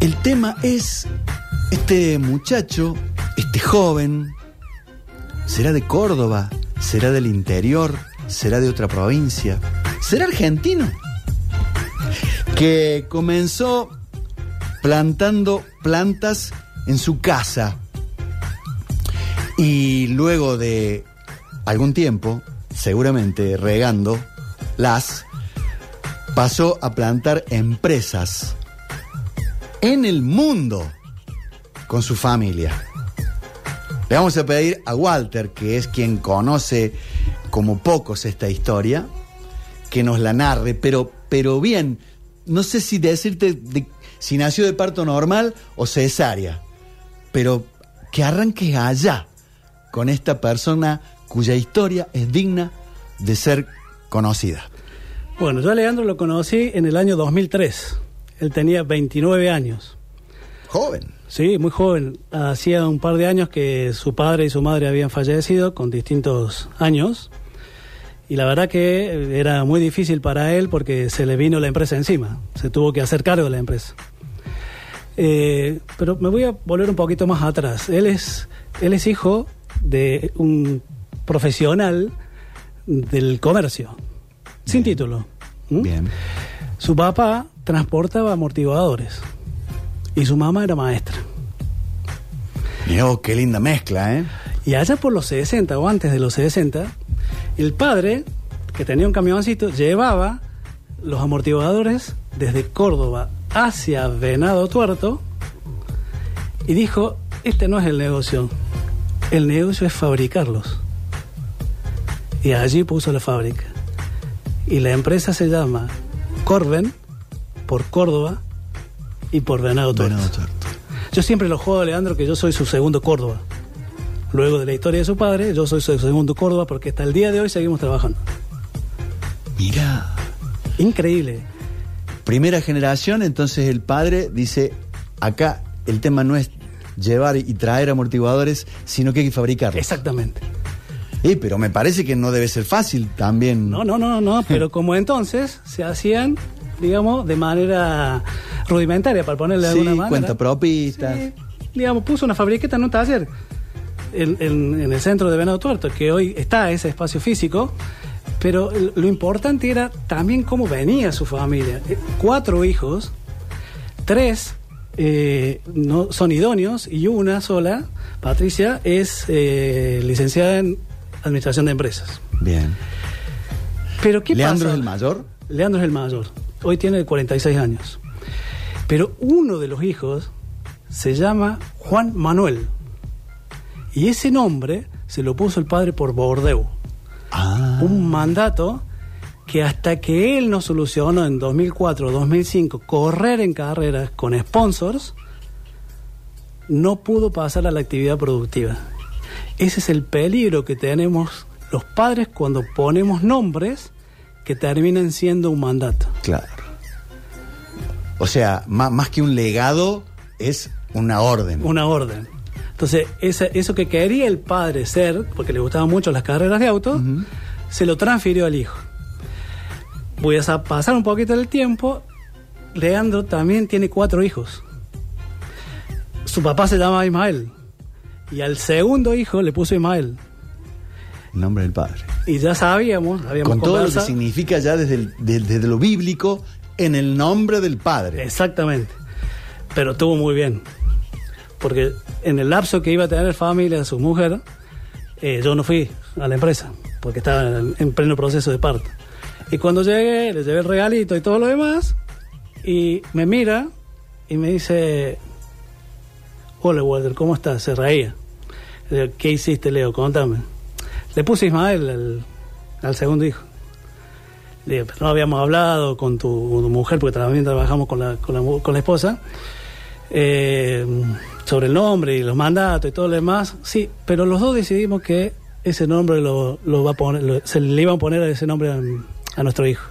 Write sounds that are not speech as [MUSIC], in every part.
El tema es este muchacho, este joven, ¿será de Córdoba? ¿Será del interior? ¿Será de otra provincia? ¿Será argentino? Que comenzó plantando plantas en su casa y luego de algún tiempo, seguramente regando las, pasó a plantar empresas en el mundo con su familia. Le vamos a pedir a Walter, que es quien conoce como pocos esta historia, que nos la narre, pero, pero bien, no sé si decirte de- si nació de parto normal o cesárea, pero que arranques allá con esta persona cuya historia es digna de ser conocida. Bueno, yo a Leandro lo conocí en el año 2003. Él tenía 29 años. Joven. Sí, muy joven. Hacía un par de años que su padre y su madre habían fallecido con distintos años. Y la verdad que era muy difícil para él porque se le vino la empresa encima. Se tuvo que hacer cargo de la empresa. Eh, pero me voy a volver un poquito más atrás. Él es, él es hijo de un profesional del comercio, sin título. ¿Mm? Bien. Su papá transportaba amortiguadores y su mamá era maestra. Vos, qué linda mezcla, ¿eh? Y allá por los 60 o antes de los 60, el padre, que tenía un camioncito, llevaba los amortiguadores desde Córdoba hacia Venado Tuerto y dijo, este no es el negocio, el negocio es fabricarlos. Y allí puso la fábrica. Y la empresa se llama Corben, por Córdoba y por Venado Tuerto. Venado Tuerto. Yo siempre lo juego a Leandro que yo soy su segundo Córdoba. Luego de la historia de su padre, yo soy su segundo Córdoba porque hasta el día de hoy seguimos trabajando. Mirá. Increíble. Primera generación, entonces el padre dice, acá el tema no es llevar y traer amortiguadores, sino que hay que fabricarlos. Exactamente. Eh, pero me parece que no debe ser fácil también. No, no, no, no, pero [LAUGHS] como entonces se hacían, digamos, de manera rudimentaria, para ponerle de Sí, alguna manera. cuenta propistas. Sí, digamos, puso una fabriqueta en un taller en, en- en el centro de Venado Tuerto, que hoy está ese espacio físico, pero lo importante era también cómo venía su familia. Eh, Cuatro hijos, tres eh, no, son idóneos y una sola, Patricia, es eh, licenciada en Administración de Empresas. Bien. Pero ¿qué ¿Leandro pasa? es el mayor? Leandro es el mayor. Hoy tiene 46 años. Pero uno de los hijos se llama Juan Manuel. Y ese nombre se lo puso el padre por Bordeaux. Ah. Un mandato que hasta que él no solucionó en 2004 2005 correr en carreras con sponsors, no pudo pasar a la actividad productiva. Ese es el peligro que tenemos los padres cuando ponemos nombres que terminan siendo un mandato. Claro. O sea, má- más que un legado, es una orden. Una orden. Entonces, esa- eso que quería el padre ser, porque le gustaban mucho las carreras de auto, se lo transfirió al hijo. Voy a sa- pasar un poquito del tiempo. Leandro también tiene cuatro hijos. Su papá se llama Ismael. Y al segundo hijo le puso Ismael. Nombre del Padre. Y ya sabíamos, habíamos Con todo lo que significa ya desde, el- de- desde lo bíblico, en el nombre del Padre. Exactamente. Pero estuvo muy bien. Porque en el lapso que iba a tener familia su mujer, eh, yo no fui a la empresa, porque estaba en, en pleno proceso de parto. Y cuando llegué, le llevé el regalito y todo lo demás, y me mira y me dice, hola Walter, ¿cómo estás? Se reía. ¿Qué hiciste, Leo? Contame. Le puse Ismael al, al segundo hijo. Le "Pero no habíamos hablado con tu, con tu mujer, porque también trabajamos con la, con la, con la esposa, eh, sobre el nombre y los mandatos y todo lo demás. Sí, pero los dos decidimos que ese nombre lo, lo va a poner, lo- se le iban a poner ese nombre a, a nuestro hijo.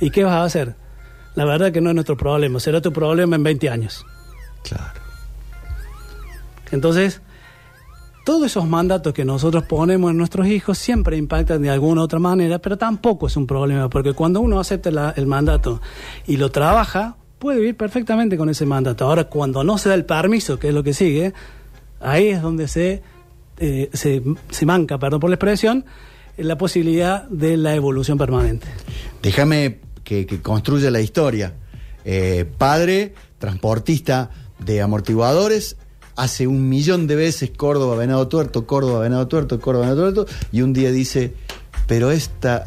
¿Y qué vas a hacer? La verdad que no es nuestro problema, será tu problema en 20 años. Claro. Entonces, todos esos mandatos que nosotros ponemos en nuestros hijos siempre impactan de alguna u otra manera, pero tampoco es un problema, porque cuando uno acepta el mandato y lo trabaja, puede vivir perfectamente con ese mandato. Ahora, cuando no se da el permiso, que es lo que sigue, ahí es donde se, eh, se, se manca, perdón por la expresión, la posibilidad de la evolución permanente. Déjame que, que construya la historia. Eh, padre, transportista de amortiguadores, hace un millón de veces Córdoba, Venado Tuerto, Córdoba, Venado Tuerto, Córdoba, Venado Tuerto, y un día dice, pero esta,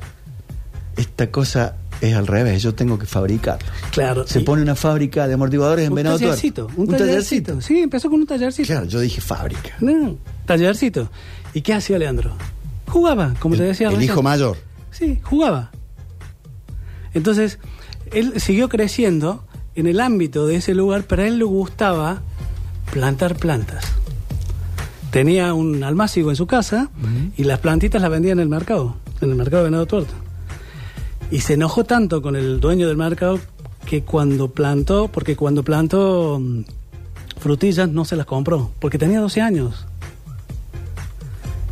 esta cosa es al revés, yo tengo que fabricar. Claro. Se pone una fábrica de amortiguadores en un Venado tallercito, Tuerto. un, tallercito. Sí, empezó con un tallercito. Claro, yo dije fábrica. No, tallercito. ¿Y qué hacía Leandro? Jugaba, como te decía el recién. hijo mayor. Sí, jugaba. Entonces, él siguió creciendo en el ámbito de ese lugar, pero a él le gustaba plantar plantas. Tenía un almácigo en su casa y las plantitas las vendía en el mercado, en el mercado de Venado Tuerto. Y se enojó tanto con el dueño del mercado que cuando plantó, porque cuando plantó mm, frutillas no se las compró, porque tenía 12 años.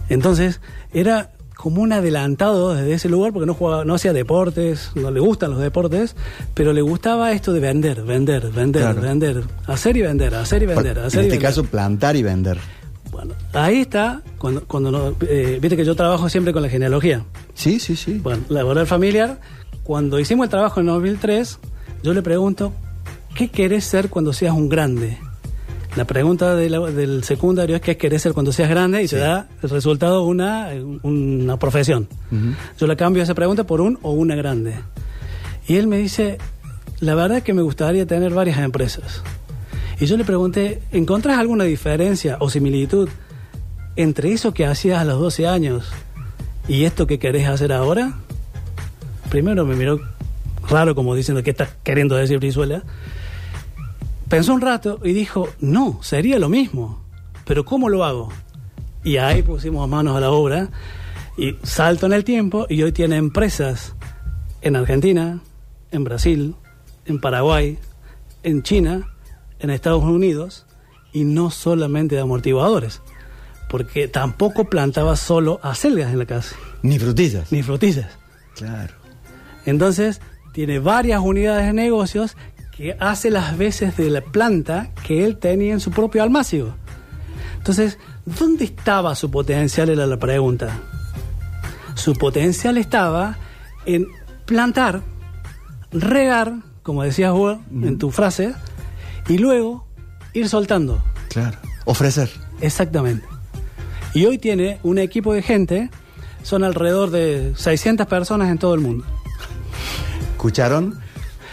Entonces, era como un adelantado desde ese lugar porque no jugaba, no hacía deportes, no le gustan los deportes, pero le gustaba esto de vender, vender, vender, Claro. vender, hacer y vender, hacer y vender, en hacer y este vender. caso, plantar y vender. Bueno, ahí está, cuando, cuando no- eh, viste que yo trabajo siempre con la genealogía. Sí, sí, sí. Bueno, laboral familiar, cuando hicimos el trabajo en 2003, yo le pregunto, ¿qué querés ser cuando seas un grande? La pregunta de la- del secundario es qué querés ser cuando seas grande y se da el resultado una, una profesión. Yo le cambio esa pregunta por un o una grande. Y él me dice, la verdad es que me gustaría tener varias empresas. Y yo le pregunté, ¿encontrás alguna diferencia o similitud entre eso que hacías a los 12 años y esto que querés hacer ahora? Primero me miró raro como diciendo, ¿qué estás queriendo decir Brizuela? Pensó un rato y dijo, no, sería lo mismo, pero ¿cómo lo hago? Y ahí pusimos manos a la obra y salto en el tiempo y hoy tiene empresas en Argentina, en Brasil, en Paraguay, en China, en Estados Unidos y no solamente de amortiguadores, porque tampoco plantaba solo acelgas en la casa, Ni frutillas. ni frutillas. Claro. Entonces, tiene varias unidades de negocios que hace las veces de la planta que él tenía en su propio almácigo. Entonces, ¿dónde estaba su potencial? Era la pregunta. Su potencial estaba en plantar, regar, como decías vos en tu frase, y luego ir soltando. Claro. Ofrecer. Exactamente. Y hoy tiene un equipo de gente, son alrededor de 600 personas en todo el mundo. ¿Escucharon?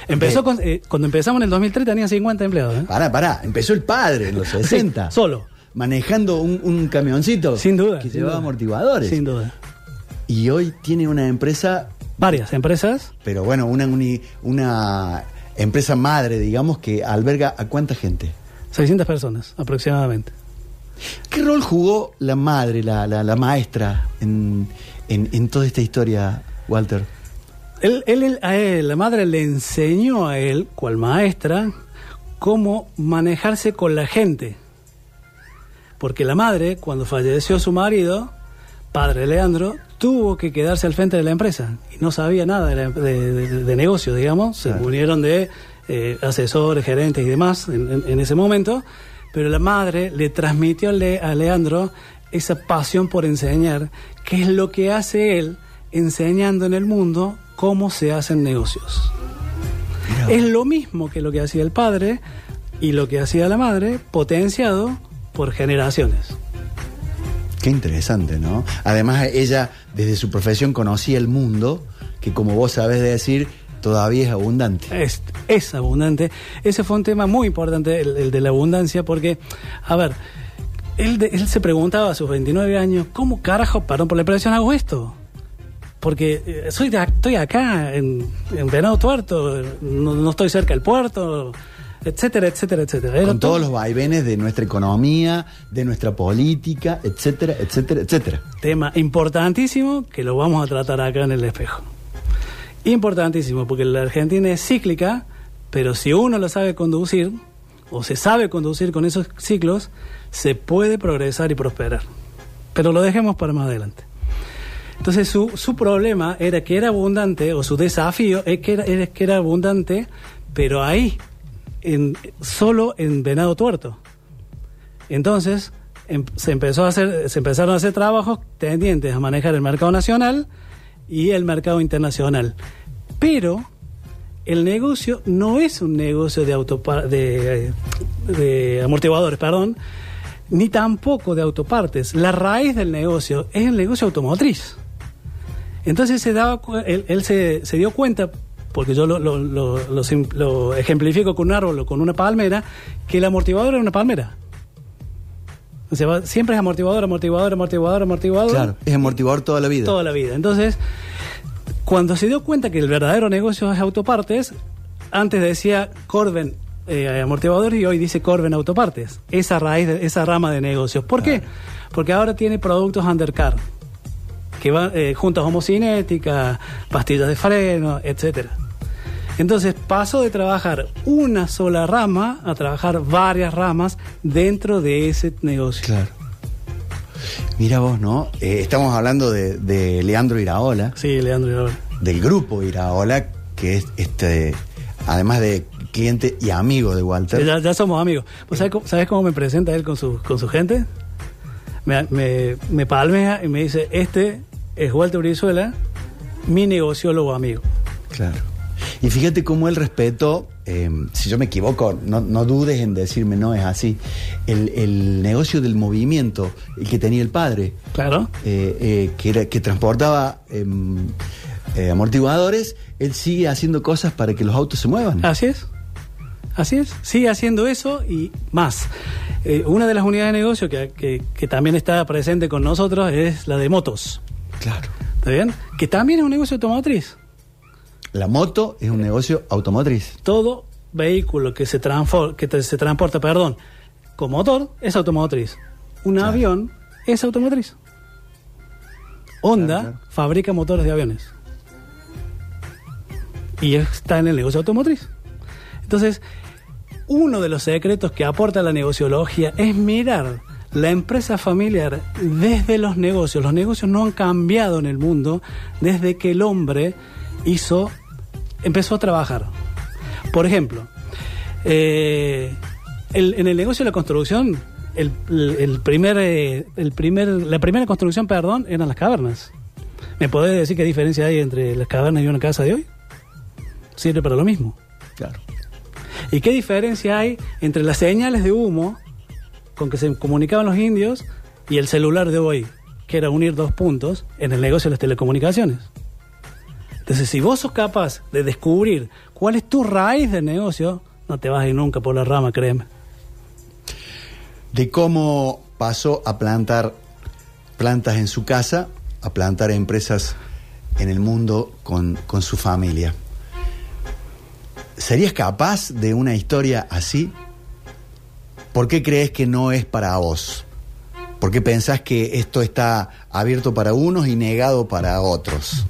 Empezó con- eh, cuando empezamos en el 2003 tenía 50 empleados. ¿eh? Pará, pará. Empezó el padre en los 60. Sí, solo. Manejando un, un camioncito. Sin duda. Que sin llevaba duda. amortiguadores. Sin duda. Y hoy tiene una empresa, Varias empresas. pero bueno, una, uni- una empresa madre, digamos, que alberga a cuánta gente. 600 personas aproximadamente. ¿Qué rol jugó la madre, la, la- la maestra, en, en- en toda esta historia, Walter? Él, él- él- a él, la madre le enseñó a él, cual maestra, cómo manejarse con la gente. Porque la madre, cuando falleció su marido, padre Leandro, tuvo que quedarse al frente de la empresa y no sabía nada de, la- de- de- de negocio, digamos. Se unieron de eh, asesores, gerentes y demás en, en- en ese momento, pero la madre le transmitió Le- a Leandro esa pasión por enseñar, que es lo que hace él enseñando en el mundo cómo se hacen negocios. Es lo mismo que lo que hacía el padre y lo que hacía la madre, potenciado por generaciones. Qué interesante, ¿no? Además, ella, desde su profesión, conocía el mundo, que como vos sabés decir, todavía es abundante. Es, es abundante. Ese fue un tema muy importante, el, el de la abundancia, porque, a ver, él, él se preguntaba a sus 29 años, ¿cómo carajo, perdón por la expresión, hago esto? Porque eh, soy de estoy acá, en, en Venado Tuerto, no, no estoy cerca del puerto, etcétera, etcétera, etcétera. Era Con todo- todos los vaivenes de nuestra economía, de nuestra política, etcétera, etcétera, etcétera. Tema importantísimo que lo vamos a tratar acá en el espejo. Importantísimo, porque la Argentina es cíclica, pero si uno lo sabe conducir, o se sabe conducir con esos ciclos, se puede progresar y prosperar. Pero lo dejemos para más adelante. Entonces su, su problema era que era abundante, o su desafío es que era, era que era abundante, pero ahí, en, solo en Venado Tuerto. Entonces, em- se, empezó a hacer, se empezaron a hacer trabajos tendientes a manejar el mercado nacional y el mercado internacional. Pero el negocio no es un negocio de, autopa- de, de amortiguadores, perdón, ni tampoco de autopartes. La raíz del negocio es el negocio automotriz. Entonces se daba, él, él se, se dio cuenta, porque yo lo, lo- lo- ejemplifico con un árbol o con una palmera, que el amortiguador era una palmera. O sea, siempre es amortiguador, amortiguador, amortiguador, amortiguador. Claro, es amortiguador toda la vida. Toda la vida. Entonces, cuando se dio cuenta que el verdadero negocio es autopartes, antes decía Corben eh, amortiguador y hoy dice Corben autopartes. Esa raíz, de- esa rama de negocios. ¿Por qué? Porque ahora tiene productos undercar, que van eh, juntas homocinéticas, pastillas de freno, etcétera. Entonces pasó de trabajar una sola rama a trabajar varias ramas dentro de ese negocio. Claro. Mira vos, ¿no? Eh, estamos hablando de, de Leandro Iraola, Sí, Leandro. del grupo Iraola, que es este, además de cliente y amigo de Walter. Ya, ya somos amigos. ¿Vos sabés, cómo- sabés cómo me presenta él con su, con su gente? Me, me, me palmea y me dice, este es Walter Brizuela, mi negociólogo amigo. Claro. Y fíjate cómo él respetó, eh, si yo me equivoco, no, no dudes en decirme no es así, el, el negocio del movimiento, el que tenía el padre, Claro. eh, eh, que, era, que transportaba em, eh, amortiguadores, él sigue haciendo cosas para que los autos se muevan. Así es. Así es. Sigue haciendo eso y más. Eh, una de las unidades de negocio que, que- que también está presente con nosotros es la de motos. Claro. ¿Está bien? Que también es un negocio automotriz. La moto es un negocio automotriz. todo vehículo que se, que se transporta, perdón, con motor es automotriz. Un Claro. avión es automotriz. Honda Claro, claro. fabrica motores de aviones. Y está en el negocio automotriz. Entonces, uno de los secretos que aporta la negociología es mirar la empresa familiar desde los negocios. Los negocios no han cambiado en el mundo desde que el hombre hizo, empezó a trabajar. Por ejemplo, eh, el- en el negocio de la construcción, el, primer, eh, el primer, la primera construcción, perdón, eran las cavernas. ¿Me podés decir qué diferencia hay entre las cavernas y una casa de hoy? Sirve para lo mismo. Claro. ¿Y qué diferencia hay entre las señales de humo con que se comunicaban los indios y el celular de hoy, que era unir dos puntos en el negocio de las telecomunicaciones? Entonces, si vos sos capaz de descubrir cuál es tu raíz de negocio, no te vas a ir nunca por la rama, créeme. De cómo pasó a plantar plantas en su casa, a plantar empresas en el mundo con, con su familia. ¿Serías capaz de una historia así? ¿Por qué crees que no es para vos? ¿Por qué pensás que esto está abierto para unos y negado para otros?